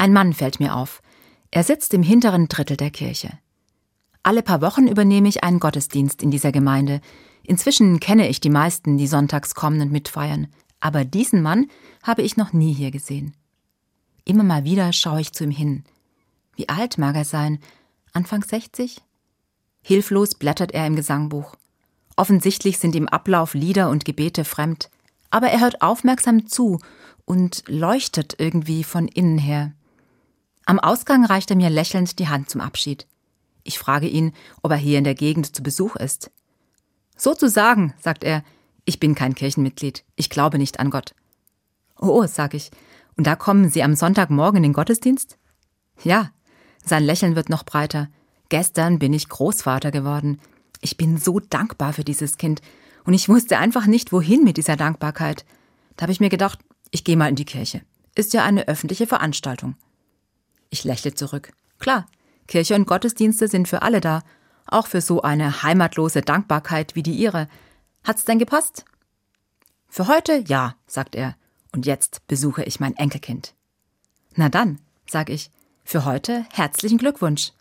Ein Mann fällt mir auf. Er sitzt im hinteren Drittel der Kirche. Alle paar Wochen übernehme ich einen Gottesdienst in dieser Gemeinde. Inzwischen kenne ich die meisten, die sonntags kommen und mitfeiern. Aber diesen Mann habe ich noch nie hier gesehen. Immer mal wieder schaue ich zu ihm hin. Wie alt mag er sein? Anfang 60? Hilflos blättert er im Gesangbuch. Offensichtlich sind ihm Ablauf, Lieder und Gebete fremd. Aber er hört aufmerksam zu und leuchtet irgendwie von innen her. Am Ausgang reicht er mir lächelnd die Hand zum Abschied. Ich frage ihn, ob er hier in der Gegend zu Besuch ist. Sozusagen, sagt er, ich bin kein Kirchenmitglied, ich glaube nicht an Gott. Oh, sag ich, und da kommen Sie am Sonntagmorgen in den Gottesdienst? Ja, sein Lächeln wird noch breiter. Gestern bin ich Großvater geworden. Ich bin so dankbar für dieses Kind, und ich wusste einfach nicht, wohin mit dieser Dankbarkeit. Da habe ich mir gedacht, ich gehe mal in die Kirche. Ist ja eine öffentliche Veranstaltung. Ich lächle zurück. Klar, Kirche und Gottesdienste sind für alle da, auch für so eine heimatlose Dankbarkeit wie die ihre. Hat's denn gepasst? Für heute ja, sagt er, und jetzt besuche ich mein Enkelkind. Na dann, sag ich, für heute herzlichen Glückwunsch.